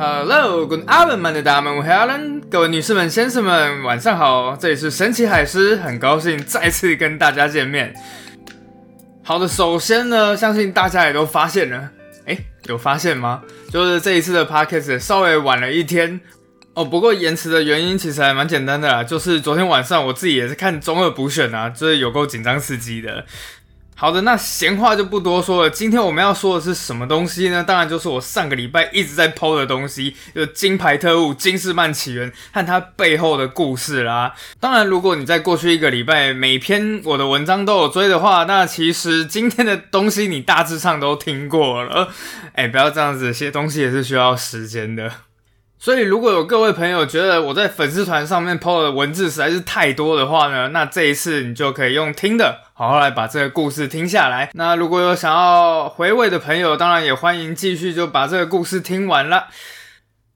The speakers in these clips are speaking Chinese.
Hello，Good afternoon，的大们，我 Helen，各位女士们、先生们，晚上好，这里是神奇海狮，很高兴再次跟大家见面。好的，首先呢，相信大家也都发现了，哎，有发现吗？就是这一次的 Podcast 稍微晚了一天哦，不过延迟的原因其实还蛮简单的啦，就是昨天晚上我自己也是看中二补选啊，就是有够紧张刺激的。好的，那闲话就不多说了。今天我们要说的是什么东西呢？当然就是我上个礼拜一直在剖的东西，就《金牌特务：金士曼起源》和它背后的故事啦。当然，如果你在过去一个礼拜每篇我的文章都有追的话，那其实今天的东西你大致上都听过了。哎，不要这样子，写东西也是需要时间的。所以，如果有各位朋友觉得我在粉丝团上面 PO 的文字实在是太多的话呢，那这一次你就可以用听的，好好来把这个故事听下来。那如果有想要回味的朋友，当然也欢迎继续就把这个故事听完了。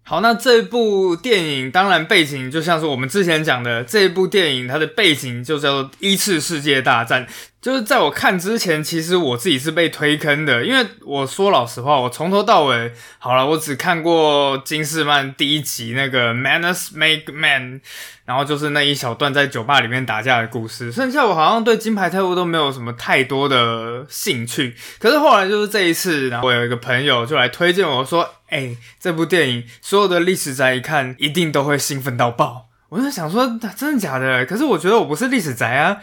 好，那这部电影当然背景就像是我们之前讲的，这一部电影它的背景就叫做一次世界大战。就是在我看之前，其实我自己是被推坑的，因为我说老实话，我从头到尾，好了，我只看过金士曼第一集那个 Manners Make Man，然后就是那一小段在酒吧里面打架的故事，剩下我好像对金牌特务都没有什么太多的兴趣。可是后来就是这一次，然后我有一个朋友就来推荐我说，哎，这部电影所有的历史宅一看一定都会兴奋到爆。我就想说，真的假的？可是我觉得我不是历史宅啊。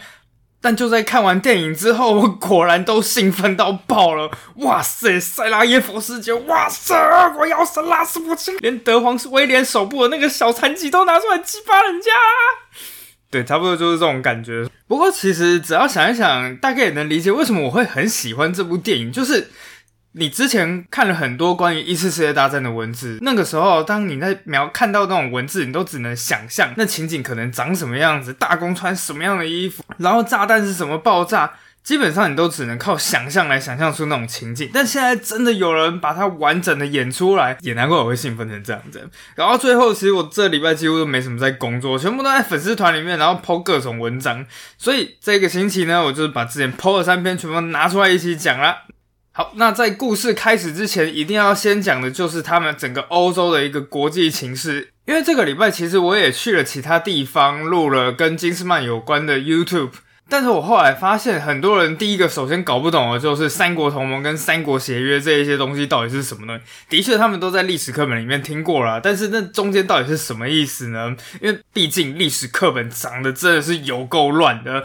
但就在看完电影之后，我果然都兴奋到爆了！哇塞，塞拉耶佛世界！哇塞，我要是拉斯普京，连德皇威廉手部的那个小残疾都拿出来激发人家。对，差不多就是这种感觉。不过其实只要想一想，大概也能理解为什么我会很喜欢这部电影，就是。你之前看了很多关于一次世界大战的文字，那个时候，当你在描看到那种文字，你都只能想象那情景可能长什么样子，大公穿什么样的衣服，然后炸弹是什么爆炸，基本上你都只能靠想象来想象出那种情景。但现在真的有人把它完整的演出来，也难怪我会兴奋成这样子。然后最后，其实我这礼拜几乎都没什么在工作，全部都在粉丝团里面，然后抛各种文章。所以这个星期呢，我就是把之前抛的三篇全部拿出来一起讲了。好，那在故事开始之前，一定要先讲的就是他们整个欧洲的一个国际情势。因为这个礼拜其实我也去了其他地方，录了跟金斯曼有关的 YouTube。但是我后来发现，很多人第一个首先搞不懂的就是三国同盟跟三国协约这一些东西到底是什么呢？的确，他们都在历史课本里面听过了，但是那中间到底是什么意思呢？因为毕竟历史课本长得真的是有够乱的。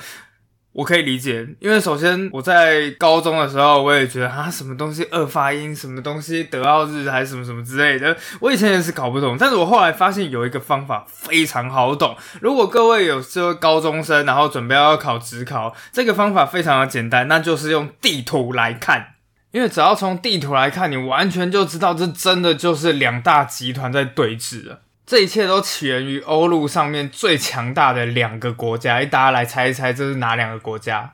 我可以理解，因为首先我在高中的时候，我也觉得啊，什么东西二发音，什么东西德奥日还是什么什么之类的，我以前也是搞不懂。但是我后来发现有一个方法非常好懂。如果各位有这高中生，然后准备要考职考，这个方法非常的简单，那就是用地图来看。因为只要从地图来看，你完全就知道这真的就是两大集团在对峙了。这一切都起源于欧陆上面最强大的两个国家，大家来猜一猜，这是哪两个国家？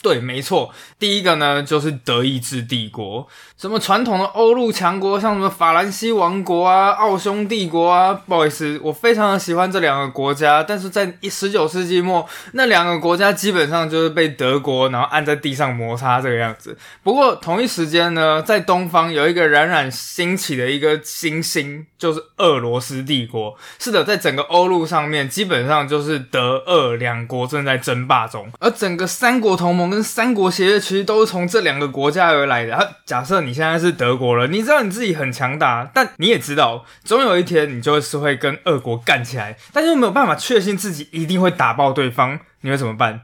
对，没错，第一个呢就是德意志帝国，什么传统的欧陆强国，像什么法兰西王国啊、奥匈帝国啊。不好意思，我非常的喜欢这两个国家，但是在一十九世纪末，那两个国家基本上就是被德国然后按在地上摩擦这个样子。不过同一时间呢，在东方有一个冉冉兴起的一个新星，就是俄罗斯帝国。是的，在整个欧陆上面，基本上就是德俄两国正在争霸中，而整个三国同盟。跟三国协约其实都是从这两个国家而来的。啊，假设你现在是德国了，你知道你自己很强大，但你也知道，总有一天你就是会跟俄国干起来，但又没有办法确信自己一定会打爆对方，你会怎么办？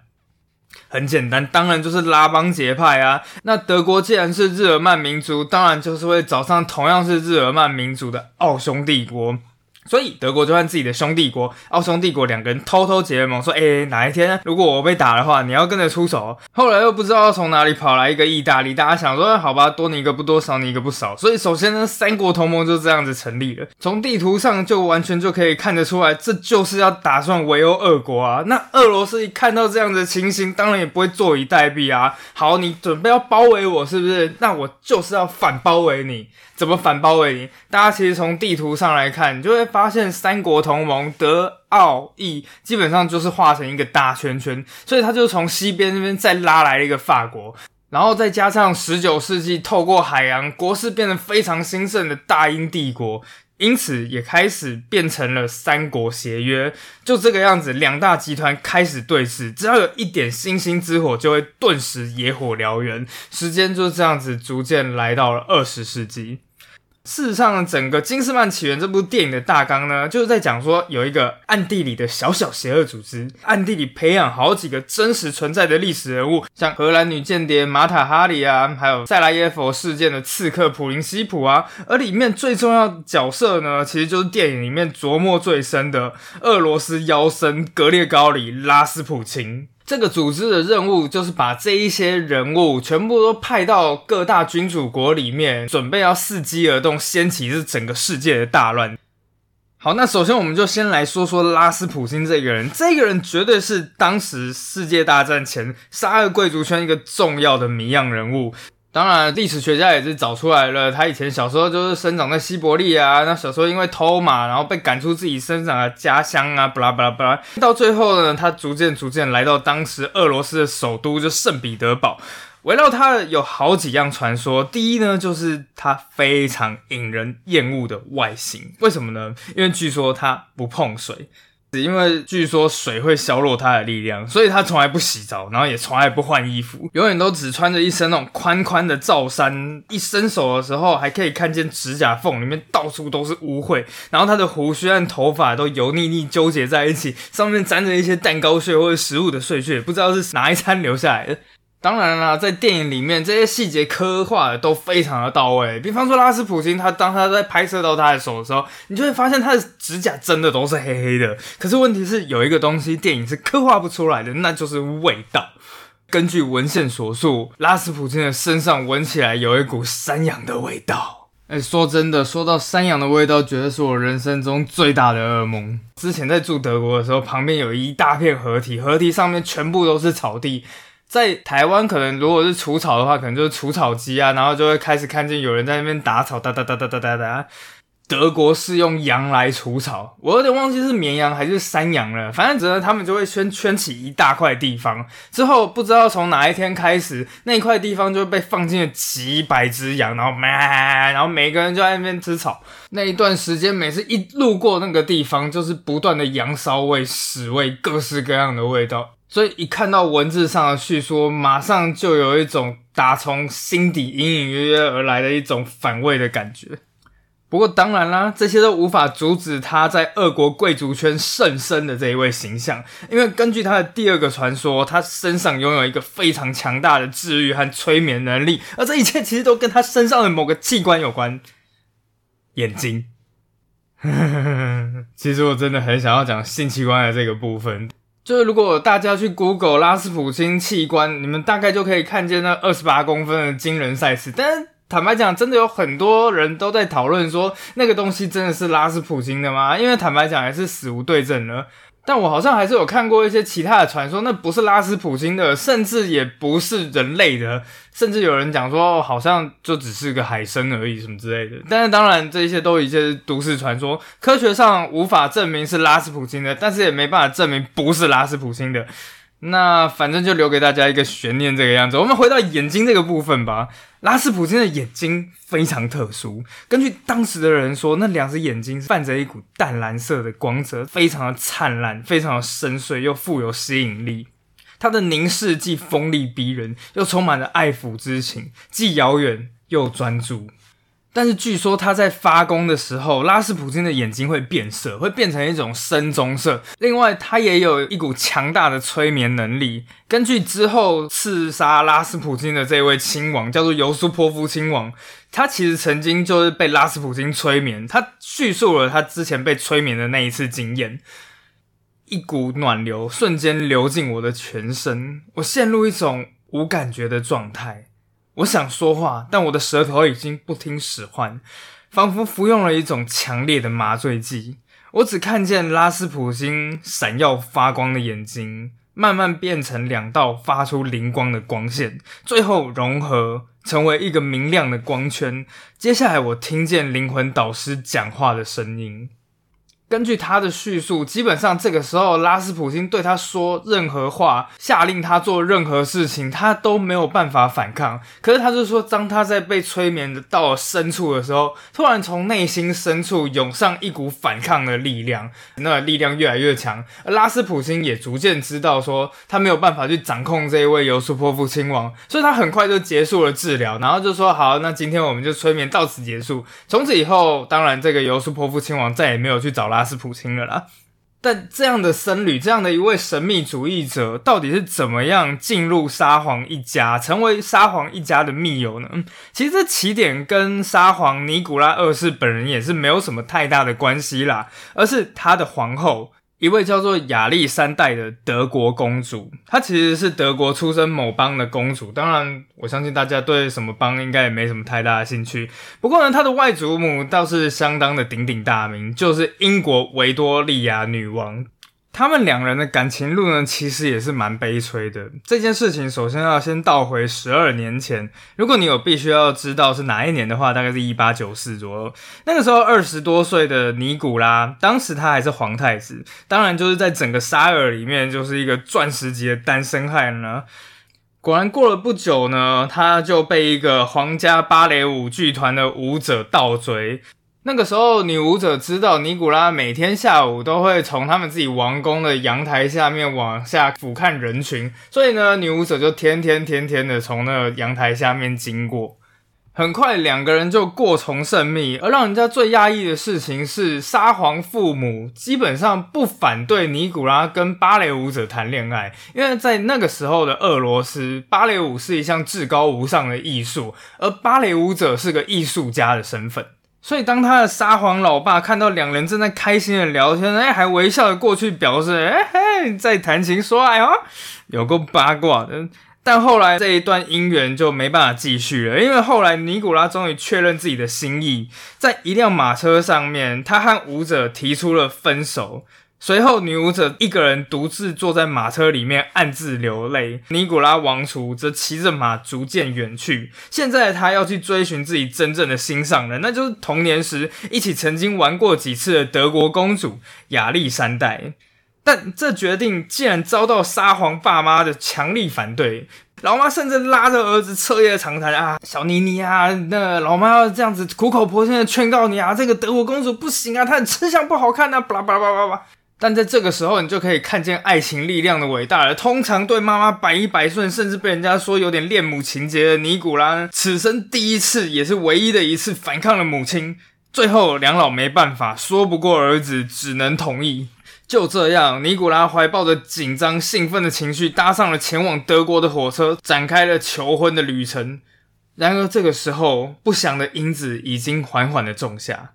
很简单，当然就是拉帮结派啊。那德国既然是日耳曼民族，当然就是会找上同样是日耳曼民族的奥匈帝国。所以德国就和自己的兄弟国奥匈帝国两个人偷偷结盟，说：“哎，哪一天如果我被打的话，你要跟着出手。”后来又不知道从哪里跑来一个意大利，大家想说：“好吧，多你一个不多，少你一个不少。”所以首先呢，三国同盟就这样子成立了。从地图上就完全就可以看得出来，这就是要打算围殴俄国啊。那俄罗斯一看到这样的情形，当然也不会坐以待毙啊。好，你准备要包围我，是不是？那我就是要反包围你。怎么反包围你？大家其实从地图上来看，你就会发现三国同盟德奥意基本上就是画成一个大圈圈，所以他就从西边那边再拉来了一个法国，然后再加上十九世纪透过海洋国势变得非常兴盛的大英帝国，因此也开始变成了三国协约。就这个样子，两大集团开始对峙，只要有一点星星之火，就会顿时野火燎原。时间就这样子逐渐来到了二十世纪。事实上，整个《金斯曼起源》这部电影的大纲呢，就是在讲说有一个暗地里的小小邪恶组织，暗地里培养好几个真实存在的历史人物，像荷兰女间谍玛塔哈里啊，还有塞拉耶佛事件的刺客普林西普啊。而里面最重要角色呢，其实就是电影里面琢磨最深的俄罗斯妖僧格列高里拉斯普钦。这个组织的任务就是把这一些人物全部都派到各大君主国里面，准备要伺机而动，掀起这整个世界的大乱。好，那首先我们就先来说说拉斯普京这个人，这个人绝对是当时世界大战前沙俄贵族圈一个重要的谜样人物。当然，历史学家也是找出来了，他以前小时候就是生长在西伯利亚，那小时候因为偷马，然后被赶出自己生长的家乡啊，巴拉巴拉巴拉。到最后呢，他逐渐逐渐来到当时俄罗斯的首都，就圣彼得堡。围绕他有好几样传说，第一呢，就是他非常引人厌恶的外形。为什么呢？因为据说他不碰水。因为据说水会削弱他的力量，所以他从来不洗澡，然后也从来不换衣服，永远都只穿着一身那种宽宽的罩衫。一伸手的时候，还可以看见指甲缝里面到处都是污秽。然后他的胡须和头发都油腻腻纠结在一起，上面沾着一些蛋糕屑或者食物的碎屑，不知道是哪一餐留下来的。当然啦，在电影里面这些细节刻画的都非常的到位。比方说拉斯普京，他当他在拍摄到他的手的时候，你就会发现他的指甲真的都是黑黑的。可是问题是有一个东西电影是刻画不出来的，那就是味道。根据文献所述，拉斯普京的身上闻起来有一股山羊的味道。哎，说真的，说到山羊的味道，绝对是我人生中最大的噩梦。之前在住德国的时候，旁边有一大片河堤，河堤上面全部都是草地。在台湾，可能如果是除草的话，可能就是除草机啊，然后就会开始看见有人在那边打草，哒哒哒哒哒哒哒。德国是用羊来除草，我有点忘记是绵羊还是山羊了，反正只能他们就会圈圈起一大块地方，之后不知道从哪一天开始，那一块地方就被放进了几百只羊，然后咩，然后每个人就在那边吃草。那一段时间，每次一路过那个地方，就是不断的羊骚味、屎味，各式各样的味道。所以一看到文字上的叙说，马上就有一种打从心底隐隐约约而来的一种反胃的感觉。不过当然啦，这些都无法阻止他在俄国贵族圈甚深的这一位形象，因为根据他的第二个传说，他身上拥有一个非常强大的治愈和催眠能力，而这一切其实都跟他身上的某个器官有关——眼睛。其实我真的很想要讲性器官的这个部分。就是如果大家去 Google 拉斯普京器官，你们大概就可以看见那二十八公分的惊人赛事。但坦白讲，真的有很多人都在讨论说，那个东西真的是拉斯普京的吗？因为坦白讲，还是死无对证了。但我好像还是有看过一些其他的传说，那不是拉斯普京的，甚至也不是人类的，甚至有人讲说好像就只是个海参而已，什么之类的。但是当然，这些都一些是都市传说，科学上无法证明是拉斯普京的，但是也没办法证明不是拉斯普京的。那反正就留给大家一个悬念，这个样子。我们回到眼睛这个部分吧。拉斯普京的眼睛非常特殊，根据当时的人说，那两只眼睛泛着一股淡蓝色的光泽，非常的灿烂，非常的深邃，又富有吸引力。他的凝视既锋利逼人，又充满了爱抚之情，既遥远又专注。但是据说他在发功的时候，拉斯普京的眼睛会变色，会变成一种深棕色。另外，他也有一股强大的催眠能力。根据之后刺杀拉斯普京的这位亲王，叫做尤苏波夫亲王，他其实曾经就是被拉斯普京催眠。他叙述了他之前被催眠的那一次经验，一股暖流瞬间流进我的全身，我陷入一种无感觉的状态。我想说话，但我的舌头已经不听使唤，仿佛服用了一种强烈的麻醉剂。我只看见拉斯普京闪耀发光的眼睛，慢慢变成两道发出灵光的光线，最后融合成为一个明亮的光圈。接下来，我听见灵魂导师讲话的声音：“根据他的叙述，基本上这个时候拉斯普京对他说任何话，下令他做任何事情，他都没有办法反抗。可是他就说，当他在被催眠的到了深处的时候，突然从内心深处涌上一股反抗的力量，那力量越来越强。而拉斯普京也逐渐知道说，他没有办法去掌控这一位尤苏波夫亲王，所以他很快就结束了治疗，然后就说：“好，那今天我们就催眠到此结束。”从此以后，当然这个尤苏波夫亲王再也没有去找拉。斯普京的啦，但这样的僧侣，这样的一位神秘主义者，到底是怎么样进入沙皇一家，成为沙皇一家的密友呢？其实这起点跟沙皇尼古拉二世本人也是没有什么太大的关系啦，而是他的皇后。一位叫做亚历山大的德国公主，她其实是德国出身某邦的公主。当然，我相信大家对什么邦应该也没什么太大的兴趣。不过呢，她的外祖母倒是相当的鼎鼎大名，就是英国维多利亚女王。他们两人的感情路呢，其实也是蛮悲催的。这件事情首先要先倒回十二年前，如果你有必须要知道是哪一年的话，大概是一八九四左右。那个时候二十多岁的尼古拉，当时他还是皇太子，当然就是在整个沙尔里面就是一个钻石级的单身汉呢。果然过了不久呢，他就被一个皇家芭蕾舞剧团的舞者倒追。那个时候，女舞者知道尼古拉每天下午都会从他们自己王宫的阳台下面往下俯瞰人群，所以呢，女舞者就天天天天的从那个阳台下面经过。很快，两个人就过从甚密。而让人家最压抑的事情是，沙皇父母基本上不反对尼古拉跟芭蕾舞者谈恋爱，因为在那个时候的俄罗斯，芭蕾舞是一项至高无上的艺术，而芭蕾舞者是个艺术家的身份。所以，当他的沙皇老爸看到两人正在开心的聊天，哎，还微笑的过去表示，哎嘿，在谈情说爱哦，有够八卦的。但后来这一段姻缘就没办法继续了，因为后来尼古拉终于确认自己的心意，在一辆马车上面，他和舞者提出了分手。随后，女舞者一个人独自坐在马车里面，暗自流泪。尼古拉王储则骑着马逐渐远去。现在，他要去追寻自己真正的心上人，那就是童年时一起曾经玩过几次的德国公主亚历山大。但这决定竟然遭到沙皇爸妈的强力反对，老妈甚至拉着儿子彻夜长谈啊，小妮妮啊，那老妈要这样子苦口婆心的劝告你啊，这个德国公主不行啊，她的吃相不好看啊，巴拉巴拉巴拉巴拉。但在这个时候，你就可以看见爱情力量的伟大了。通常对妈妈百依百顺，甚至被人家说有点恋母情节的尼古拉，此生第一次，也是唯一的一次反抗了母亲。最后，两老没办法，说不过儿子，只能同意。就这样，尼古拉怀抱着紧张、兴奋的情绪，搭上了前往德国的火车，展开了求婚的旅程。然而，这个时候，不祥的因子已经缓缓的种下。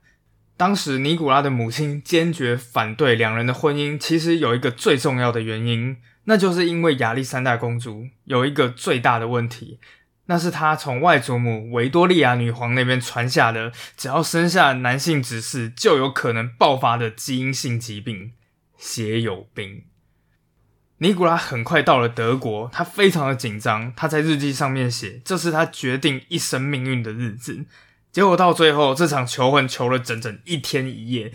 当时尼古拉的母亲坚决反对两人的婚姻，其实有一个最重要的原因，那就是因为亚历山大公主有一个最大的问题，那是她从外祖母维多利亚女皇那边传下的，只要生下男性子嗣就有可能爆发的基因性疾病——血友病。尼古拉很快到了德国，他非常的紧张，他在日记上面写，这是他决定一生命运的日子。结果到最后，这场求婚求了整整一天一夜。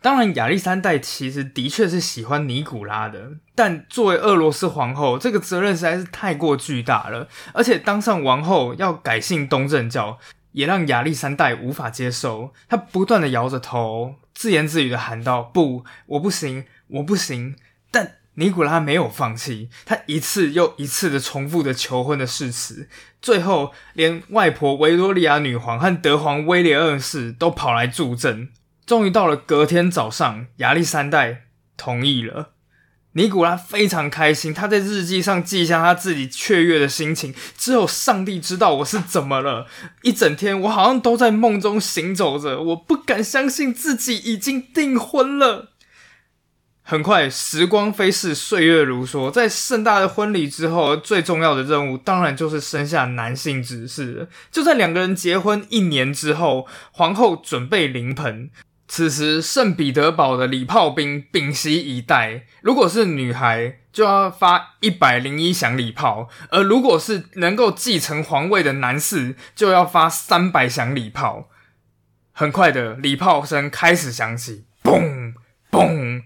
当然，亚历山大其实的确是喜欢尼古拉的，但作为俄罗斯皇后，这个责任实在是太过巨大了。而且当上王后要改信东正教，也让亚历山大无法接受。他不断的摇着头，自言自语的喊道：“不，我不行，我不行。”但尼古拉没有放弃，他一次又一次的重复着求婚的誓词，最后连外婆维多利亚女皇和德皇威廉二世都跑来助阵。终于到了隔天早上，亚历山大同意了。尼古拉非常开心，他在日记上记下他自己雀跃的心情。只有上帝知道我是怎么了，一整天我好像都在梦中行走着，我不敢相信自己已经订婚了。很快，时光飞逝，岁月如梭。在盛大的婚礼之后，最重要的任务当然就是生下男性子嗣。就在两个人结婚一年之后，皇后准备临盆。此时，圣彼得堡的礼炮兵屏息以待。如果是女孩，就要发一百零一响礼炮；而如果是能够继承皇位的男士，就要发三百响礼炮。很快的，礼炮声开始响起，嘣！嘣，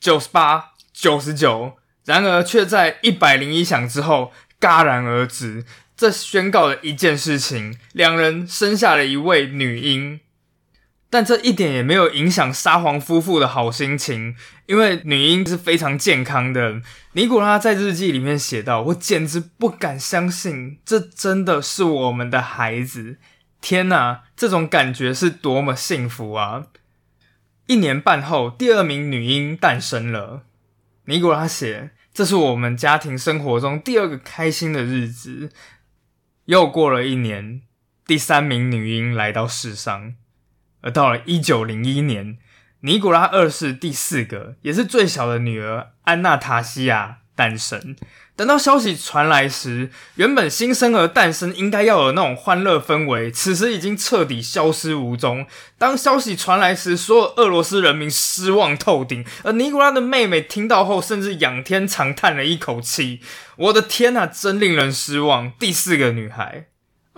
九十八、九十九，然而却在一百零一响之后戛然而止。这宣告了一件事情：两人生下了一位女婴。但这一点也没有影响沙皇夫妇的好心情，因为女婴是非常健康的。尼古拉在日记里面写道：“我简直不敢相信，这真的是我们的孩子！天哪，这种感觉是多么幸福啊！”一年半后，第二名女婴诞生了。尼古拉写：“这是我们家庭生活中第二个开心的日子。”又过了一年，第三名女婴来到世上。而到了一九零一年，尼古拉二世第四个也是最小的女儿安娜塔西亚诞生。等到消息传来时，原本新生儿诞生应该要有那种欢乐氛围，此时已经彻底消失无踪。当消息传来时，所有俄罗斯人民失望透顶，而尼古拉的妹妹听到后，甚至仰天长叹了一口气：“我的天呐，真令人失望！第四个女孩。”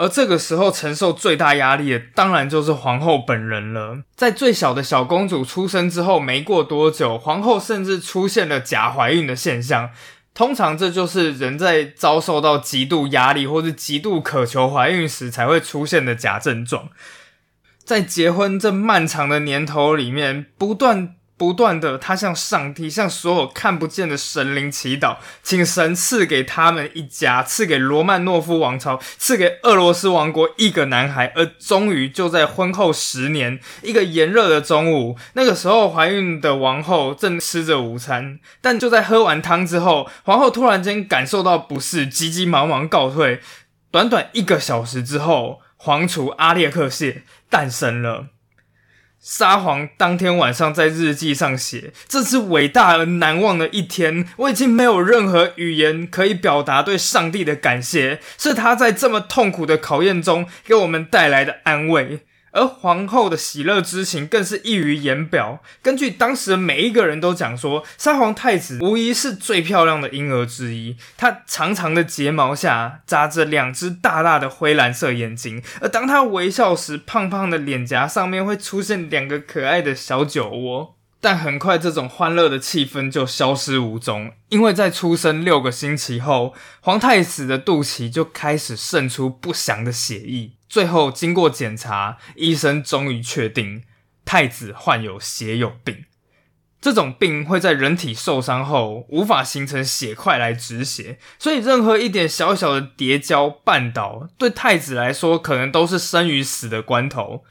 而这个时候承受最大压力的，当然就是皇后本人了。在最小的小公主出生之后没过多久，皇后甚至出现了假怀孕的现象。通常这就是人在遭受到极度压力或是极度渴求怀孕时才会出现的假症状。在结婚这漫长的年头里面，不断。不断的，他向上帝、向所有看不见的神灵祈祷，请神赐给他们一家，赐给罗曼诺夫王朝，赐给俄罗斯王国一个男孩。而终于就在婚后十年，一个炎热的中午，那个时候怀孕的王后正吃着午餐，但就在喝完汤之后，皇后突然间感受到不适，急急忙忙告退。短短一个小时之后，皇储阿列克谢诞生了。沙皇当天晚上在日记上写：“这是伟大而难忘的一天，我已经没有任何语言可以表达对上帝的感谢，是他在这么痛苦的考验中给我们带来的安慰。”而皇后的喜乐之情更是溢于言表。根据当时的每一个人都讲说，沙皇太子无疑是最漂亮的婴儿之一。他长长的睫毛下扎着两只大大的灰蓝色眼睛，而当他微笑时，胖胖的脸颊上面会出现两个可爱的小酒窝。但很快，这种欢乐的气氛就消失无踪，因为在出生六个星期后，皇太子的肚脐就开始渗出不祥的血液。最后，经过检查，医生终于确定太子患有血友病。这种病会在人体受伤后无法形成血块来止血，所以任何一点小小的跌跤绊倒，对太子来说可能都是生与死的关头。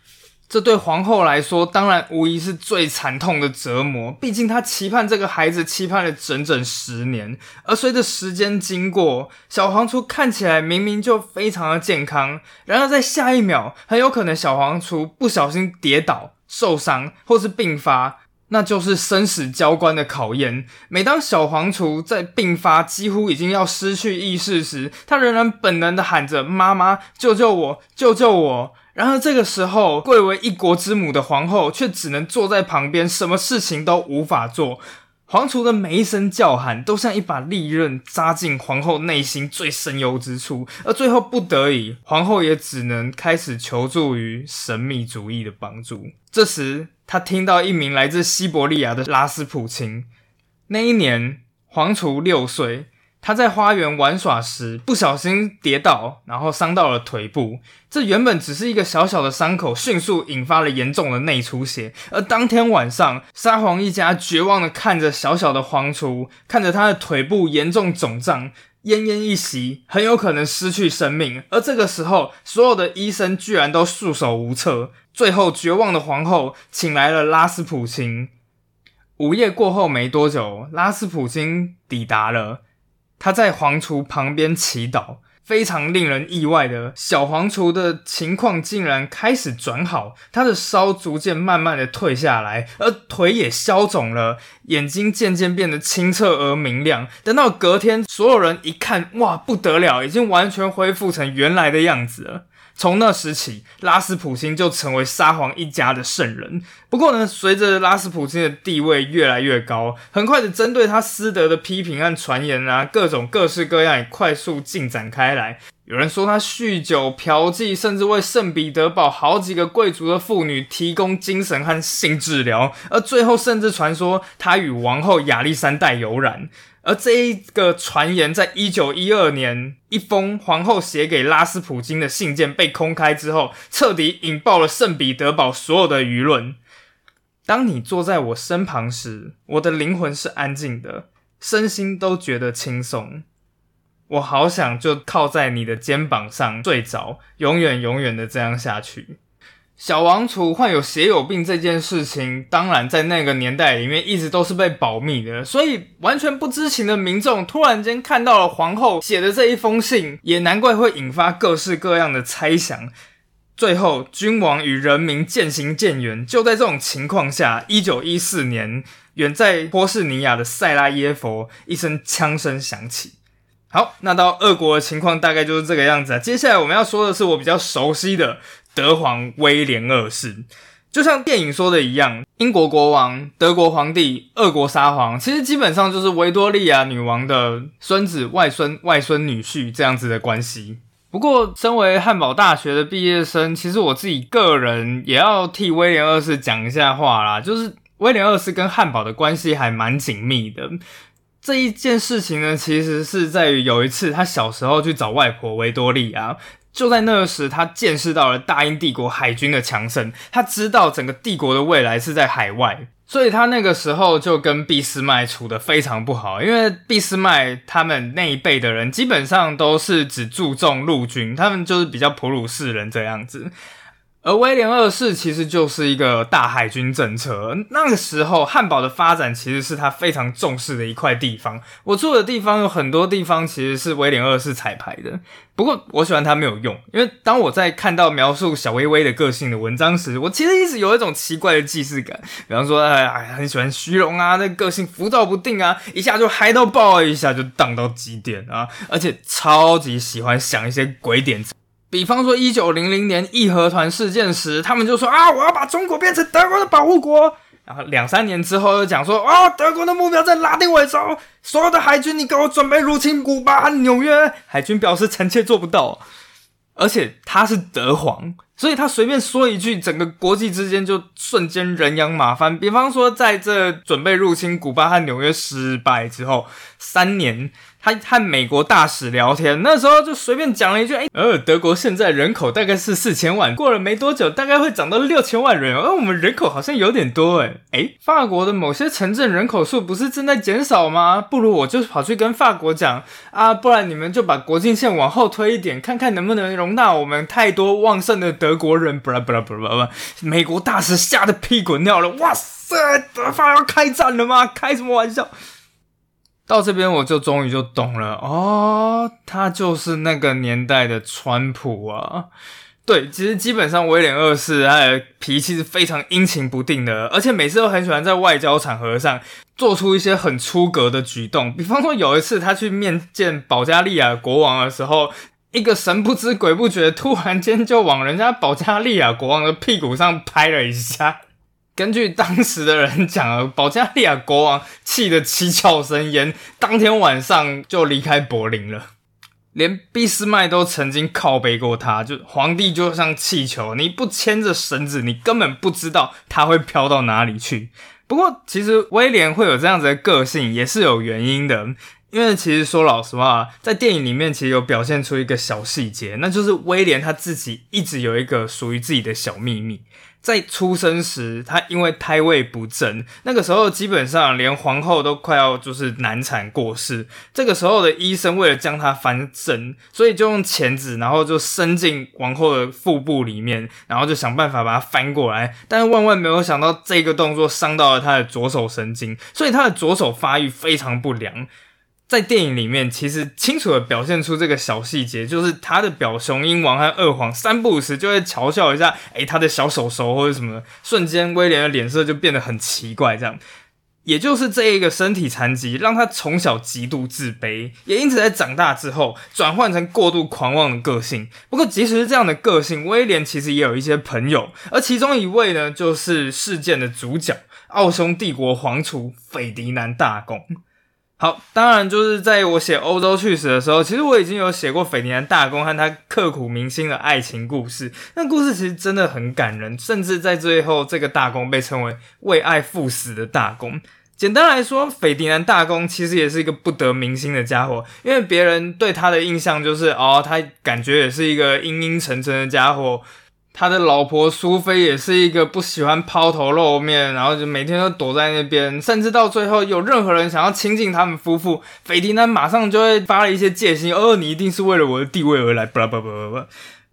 这对皇后来说，当然无疑是最惨痛的折磨。毕竟她期盼这个孩子，期盼了整整十年。而随着时间经过，小皇储看起来明明就非常的健康，然而在下一秒，很有可能小皇储不小心跌倒、受伤或是病发，那就是生死交关的考验。每当小皇储在病发、几乎已经要失去意识时，他仍然本能的喊着：“妈妈，救救我，救救我！”然而这个时候，贵为一国之母的皇后却只能坐在旁边，什么事情都无法做。皇储的每一声叫喊，都像一把利刃扎进皇后内心最深幽之处。而最后不得已，皇后也只能开始求助于神秘主义的帮助。这时，她听到一名来自西伯利亚的拉斯普钦。那一年，皇储六岁。他在花园玩耍时不小心跌倒，然后伤到了腿部。这原本只是一个小小的伤口，迅速引发了严重的内出血。而当天晚上，沙皇一家绝望的看着小小的皇储，看着他的腿部严重肿胀，奄奄一息，很有可能失去生命。而这个时候，所有的医生居然都束手无策。最后，绝望的皇后请来了拉斯普京。午夜过后没多久，拉斯普京抵达了。他在皇厨旁边祈祷，非常令人意外的小皇厨的情况竟然开始转好，他的烧逐渐慢慢的退下来，而腿也消肿了，眼睛渐渐变得清澈而明亮。等到隔天，所有人一看，哇，不得了，已经完全恢复成原来的样子了。从那时起，拉斯普京就成为沙皇一家的圣人。不过呢，随着拉斯普京的地位越来越高，很快的针对他私德的批评和传言啊，各种各式各样也快速进展开来。有人说他酗酒、嫖妓，甚至为圣彼得堡好几个贵族的妇女提供精神和性治疗，而最后甚至传说他与王后亚历山大有染。而这一个传言，在一九一二年，一封皇后写给拉斯普京的信件被公开之后，彻底引爆了圣彼得堡所有的舆论。当你坐在我身旁时，我的灵魂是安静的，身心都觉得轻松。我好想就靠在你的肩膀上睡着，永远永远的这样下去。小王储患有血友病这件事情，当然在那个年代里面一直都是被保密的，所以完全不知情的民众突然间看到了皇后写的这一封信，也难怪会引发各式各样的猜想。最后，君王与人民渐行渐远。就在这种情况下，一九一四年，远在波士尼亚的塞拉耶佛，一声枪声响起。好，那到俄国的情况大概就是这个样子。接下来我们要说的是我比较熟悉的德皇威廉二世，就像电影说的一样，英国国王、德国皇帝、俄国沙皇，其实基本上就是维多利亚女王的孙子、外孙、外孙女婿这样子的关系。不过，身为汉堡大学的毕业生，其实我自己个人也要替威廉二世讲一下话啦，就是威廉二世跟汉堡的关系还蛮紧密的。这一件事情呢，其实是在于有一次他小时候去找外婆维多利亚，就在那时他见识到了大英帝国海军的强盛，他知道整个帝国的未来是在海外，所以他那个时候就跟俾斯麦处的非常不好，因为俾斯麦他们那一辈的人基本上都是只注重陆军，他们就是比较普鲁士人这样子。而威廉二世其实就是一个大海军政策。那个时候，汉堡的发展其实是他非常重视的一块地方。我住的地方有很多地方其实是威廉二世彩排的。不过，我喜欢他没有用，因为当我在看到描述小薇薇的个性的文章时，我其实一直有一种奇怪的既视感。比方说，哎，很喜欢虚荣啊，那个性浮躁不定啊，一下就嗨到爆，一下就荡到极点啊，而且超级喜欢想一些鬼点子。比方说，一九零零年义和团事件时，他们就说啊，我要把中国变成德国的保护国。然后两三年之后又讲说，哦，德国的目标在拉丁美洲，所有的海军你给我准备入侵古巴和纽约。海军表示臣妾做不到，而且他是德皇，所以他随便说一句，整个国际之间就瞬间人仰马翻。比方说，在这准备入侵古巴和纽约失败之后，三年。他和美国大使聊天，那时候就随便讲了一句：“哎，呃，德国现在人口大概是四千万，过了没多久，大概会涨到六千万人。而我们人口好像有点多，哎，哎，法国的某些城镇人口数不是正在减少吗？不如我就跑去跟法国讲啊，不然你们就把国境线往后推一点，看看能不能容纳我们太多旺盛的德德国人。”不啦不啦不啦不啦，美国大使吓得屁滚尿了，哇塞，德法要开战了吗？开什么玩笑？到这边我就终于就懂了哦，他就是那个年代的川普啊。对，其实基本上威廉二世他的脾气是非常阴晴不定的，而且每次都很喜欢在外交场合上做出一些很出格的举动。比方说有一次他去面见保加利亚国王的时候，一个神不知鬼不觉，突然间就往人家保加利亚国王的屁股上拍了一下。根据当时的人讲，保加利亚国王气得七窍生烟，当天晚上就离开柏林了。连俾斯麦都曾经靠背过他，就皇帝就像气球，你不牵着绳子，你根本不知道他会飘到哪里去。不过，其实威廉会有这样子的个性，也是有原因的。因为其实说老实话，在电影里面其实有表现出一个小细节，那就是威廉他自己一直有一个属于自己的小秘密。在出生时，他因为胎位不正，那个时候基本上连皇后都快要就是难产过世。这个时候的医生为了将他翻正，所以就用钳子，然后就伸进皇后的腹部里面，然后就想办法把它翻过来。但是万万没有想到，这个动作伤到了他的左手神经，所以他的左手发育非常不良。在电影里面，其实清楚的表现出这个小细节，就是他的表兄英王和二皇三不五时就会嘲笑一下，哎，他的小手手或者什么，瞬间威廉的脸色就变得很奇怪。这样，也就是这一个身体残疾，让他从小极度自卑，也因此在长大之后转换成过度狂妄的个性。不过，即使是这样的个性，威廉其实也有一些朋友，而其中一位呢，就是事件的主角——奥匈帝国皇储斐迪南大公。好，当然就是在我写欧洲趣史的时候，其实我已经有写过斐迪南大公和他刻骨铭心的爱情故事。那故事其实真的很感人，甚至在最后，这个大公被称为为爱赴死的大公。简单来说，斐迪南大公其实也是一个不得民心的家伙，因为别人对他的印象就是哦，他感觉也是一个阴阴沉沉的家伙。他的老婆苏菲也是一个不喜欢抛头露面，然后就每天都躲在那边，甚至到最后有任何人想要亲近他们夫妇，斐迪南马上就会发了一些戒心，哦，你一定是为了我的地位而来，巴拉巴拉巴拉巴拉。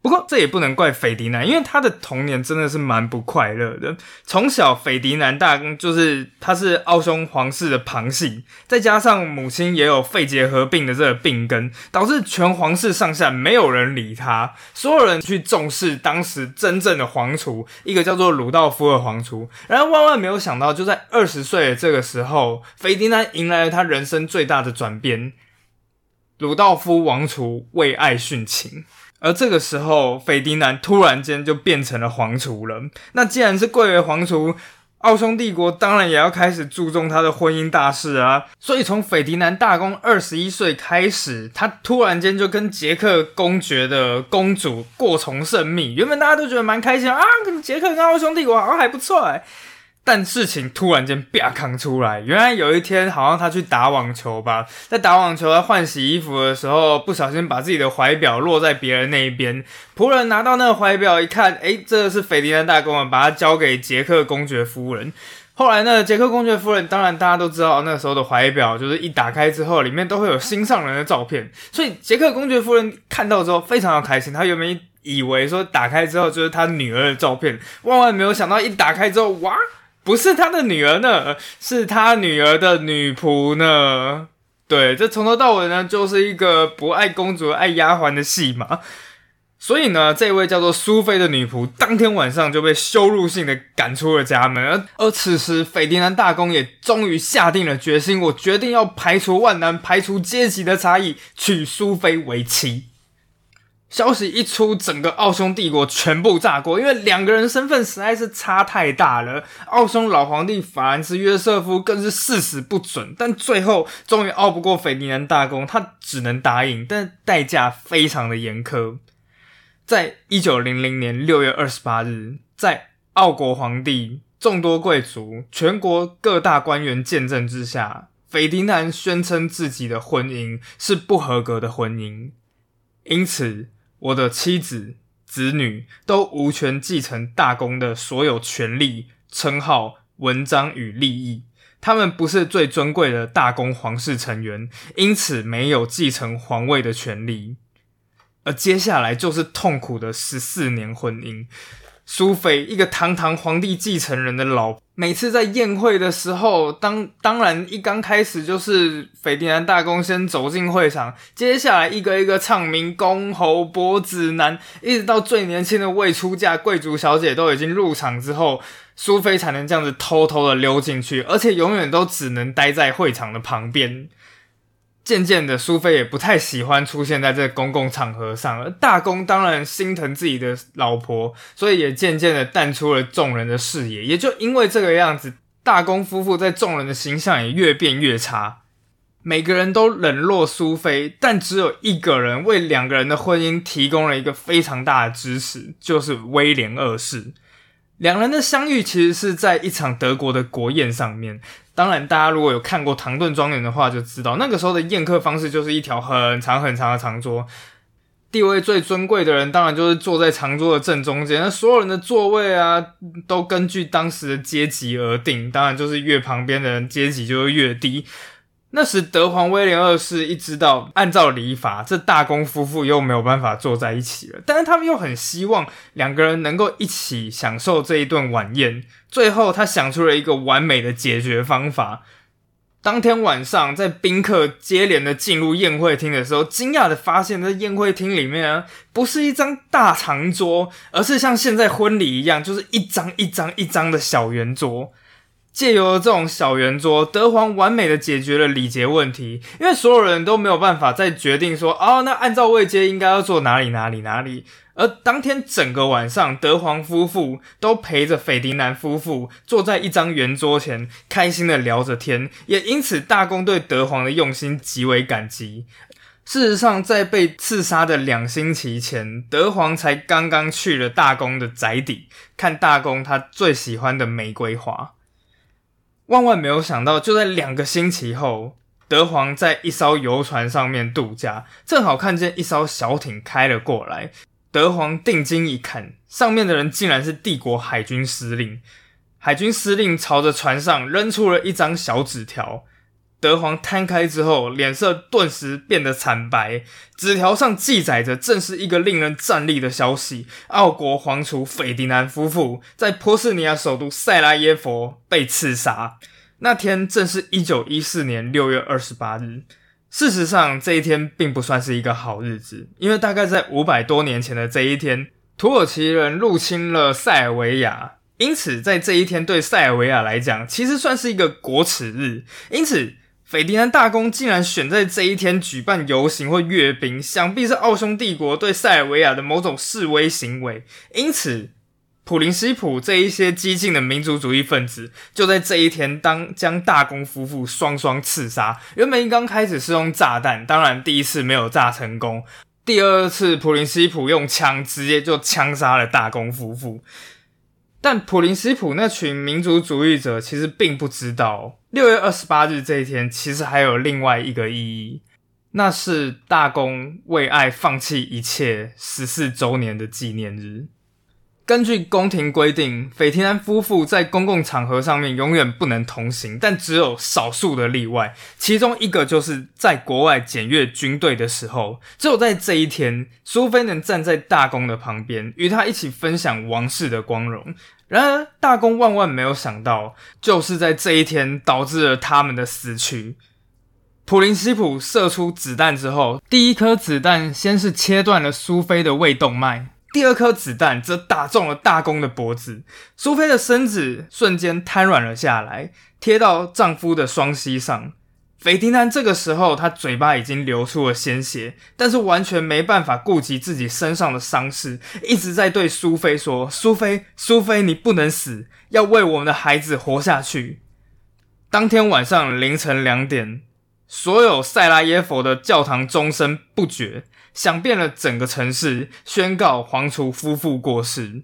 不过这也不能怪斐迪南，因为他的童年真的是蛮不快乐的。从小，斐迪南大公就是他是奥匈皇室的旁系，再加上母亲也有肺结核病的这个病根，导致全皇室上下没有人理他，所有人去重视当时真正的皇储，一个叫做鲁道夫的皇储。然而万万没有想到，就在二十岁的这个时候，斐迪南迎来了他人生最大的转变，鲁道夫王储为爱殉情。而这个时候，斐迪南突然间就变成了皇储了。那既然是贵为皇储，奥匈帝国当然也要开始注重他的婚姻大事啊。所以从斐迪南大公二十一岁开始，他突然间就跟捷克公爵的公主过从甚密。原本大家都觉得蛮开心啊，捷克跟奥匈帝国好像还不错哎。但事情突然间啪扛出来，原来有一天好像他去打网球吧，在打网球在换洗衣服的时候，不小心把自己的怀表落在别人那一边。仆人拿到那个怀表一看，诶，这个是斐迪南大公啊，把它交给捷克公爵夫人。后来呢，捷克公爵夫人当然大家都知道，那时候的怀表就是一打开之后，里面都会有心上人的照片，所以捷克公爵夫人看到之后非常的开心。他原本以为说打开之后就是他女儿的照片，万万没有想到一打开之后，哇！不是他的女儿呢，是他女儿的女仆呢。对，这从头到尾呢，就是一个不爱公主、爱丫鬟的戏嘛。所以呢，这位叫做苏菲的女仆，当天晚上就被羞辱性的赶出了家门。而而此时，斐迪南大公也终于下定了决心，我决定要排除万难，排除阶级的差异，娶苏菲为妻。消息一出，整个奥匈帝国全部炸锅，因为两个人身份实在是差太大了。奥匈老皇帝法兰兹约瑟夫更是誓死不准，但最后终于拗不过斐迪南大公，他只能答应，但代价非常的严苛。在一九零零年六月二十八日，在奥国皇帝、众多贵族、全国各大官员见证之下，斐迪南宣称自己的婚姻是不合格的婚姻，因此。我的妻子、子女都无权继承大公的所有权利、称号、文章与利益。他们不是最尊贵的大公皇室成员，因此没有继承皇位的权利。而接下来就是痛苦的十四年婚姻。苏菲，一个堂堂皇帝继承人的老，每次在宴会的时候，当当然一刚开始就是斐迪南大公先走进会场，接下来一个一个唱名公侯伯子男，一直到最年轻的未出嫁贵族小姐都已经入场之后，苏菲才能这样子偷偷的溜进去，而且永远都只能待在会场的旁边。渐渐的，苏菲也不太喜欢出现在这公共场合上，而大公当然心疼自己的老婆，所以也渐渐的淡出了众人的视野。也就因为这个样子，大公夫妇在众人的形象也越变越差，每个人都冷落苏菲，但只有一个人为两个人的婚姻提供了一个非常大的支持，就是威廉二世。两人的相遇其实是在一场德国的国宴上面。当然，大家如果有看过《唐顿庄园》的话，就知道那个时候的宴客方式就是一条很长很长的长桌，地位最尊贵的人当然就是坐在长桌的正中间。那所有人的座位啊，都根据当时的阶级而定，当然就是越旁边的人阶级就会越低。那时德皇威廉二世一知道，按照礼法，这大公夫妇又没有办法坐在一起了，但是他们又很希望两个人能够一起享受这一顿晚宴。最后，他想出了一个完美的解决方法。当天晚上，在宾客接连的进入宴会厅的时候，惊讶的发现，在宴会厅里面啊，不是一张大长桌，而是像现在婚礼一样，就是一张一张一张的小圆桌。借由这种小圆桌，德皇完美的解决了礼节问题，因为所有人都没有办法再决定说，哦，那按照位阶应该要坐哪里哪里哪里。而当天整个晚上，德皇夫妇都陪着斐迪南夫妇坐在一张圆桌前，开心的聊着天，也因此大公对德皇的用心极为感激。事实上，在被刺杀的两星期前，德皇才刚刚去了大公的宅邸，看大公他最喜欢的玫瑰花。万万没有想到，就在两个星期后，德皇在一艘游船上面度假，正好看见一艘小艇开了过来。德皇定睛一看，上面的人竟然是帝国海军司令。海军司令朝着船上扔出了一张小纸条。德皇摊开之后，脸色顿时变得惨白。纸条上记载着，正是一个令人战栗的消息：奥国皇储斐迪南夫妇在波斯尼亚首都塞拉耶佛被刺杀。那天正是一九一四年六月二十八日。事实上，这一天并不算是一个好日子，因为大概在五百多年前的这一天，土耳其人入侵了塞尔维亚，因此在这一天对塞尔维亚来讲，其实算是一个国耻日。因此。斐迪南大公竟然选在这一天举办游行或阅兵，想必是奥匈帝国对塞尔维亚的某种示威行为。因此，普林西普这一些激进的民族主义分子就在这一天当将大公夫妇双双刺杀。原本刚开始是用炸弹，当然第一次没有炸成功，第二次普林西普用枪直接就枪杀了大公夫妇。但普林西普那群民族主义者其实并不知道，六月二十八日这一天其实还有另外一个意义，那是大公为爱放弃一切十四周年的纪念日。根据宫廷规定，斐提南夫妇在公共场合上面永远不能同行，但只有少数的例外。其中一个就是在国外检阅军队的时候，只有在这一天，苏菲能站在大公的旁边，与他一起分享王室的光荣。然而，大公万万没有想到，就是在这一天导致了他们的死去。普林西普射出子弹之后，第一颗子弹先是切断了苏菲的胃动脉。第二颗子弹则打中了大公的脖子，苏菲的身子瞬间瘫软了下来，贴到丈夫的双膝上。斐迪南这个时候，他嘴巴已经流出了鲜血，但是完全没办法顾及自己身上的伤势，一直在对苏菲说：“苏菲，苏菲，你不能死，要为我们的孩子活下去。”当天晚上凌晨两点，所有塞拉耶佛的教堂钟声不绝。响遍了整个城市，宣告皇储夫妇过世。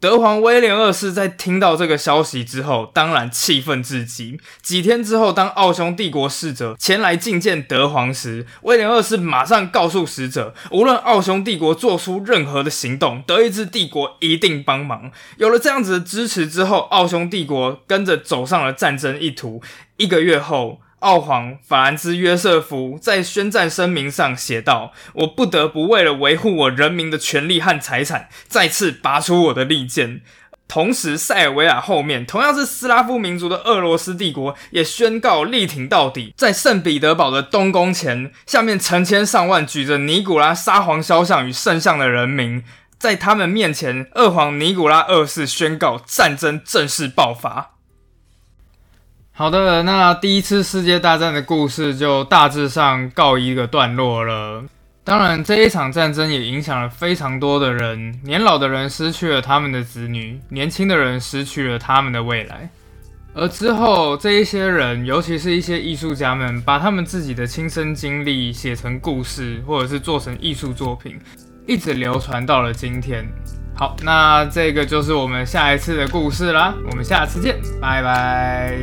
德皇威廉二世在听到这个消息之后，当然气愤至极。几天之后，当奥匈帝国使者前来觐见德皇时，威廉二世马上告诉使者，无论奥匈帝国做出任何的行动，德意志帝国一定帮忙。有了这样子的支持之后，奥匈帝国跟着走上了战争一途。一个月后。奥皇法兰兹约瑟夫在宣战声明上写道：“我不得不为了维护我人民的权利和财产，再次拔出我的利剑。”同时，塞尔维亚后面同样是斯拉夫民族的俄罗斯帝国也宣告力挺到底。在圣彼得堡的东宫前，下面成千上万举着尼古拉沙皇肖像与圣像的人民，在他们面前，二皇尼古拉二世宣告战争正式爆发。好的，那第一次世界大战的故事就大致上告一个段落了。当然，这一场战争也影响了非常多的人，年老的人失去了他们的子女，年轻的人失去了他们的未来。而之后，这一些人，尤其是一些艺术家们，把他们自己的亲身经历写成故事，或者是做成艺术作品，一直流传到了今天。好，那这个就是我们下一次的故事啦，我们下次见，拜拜。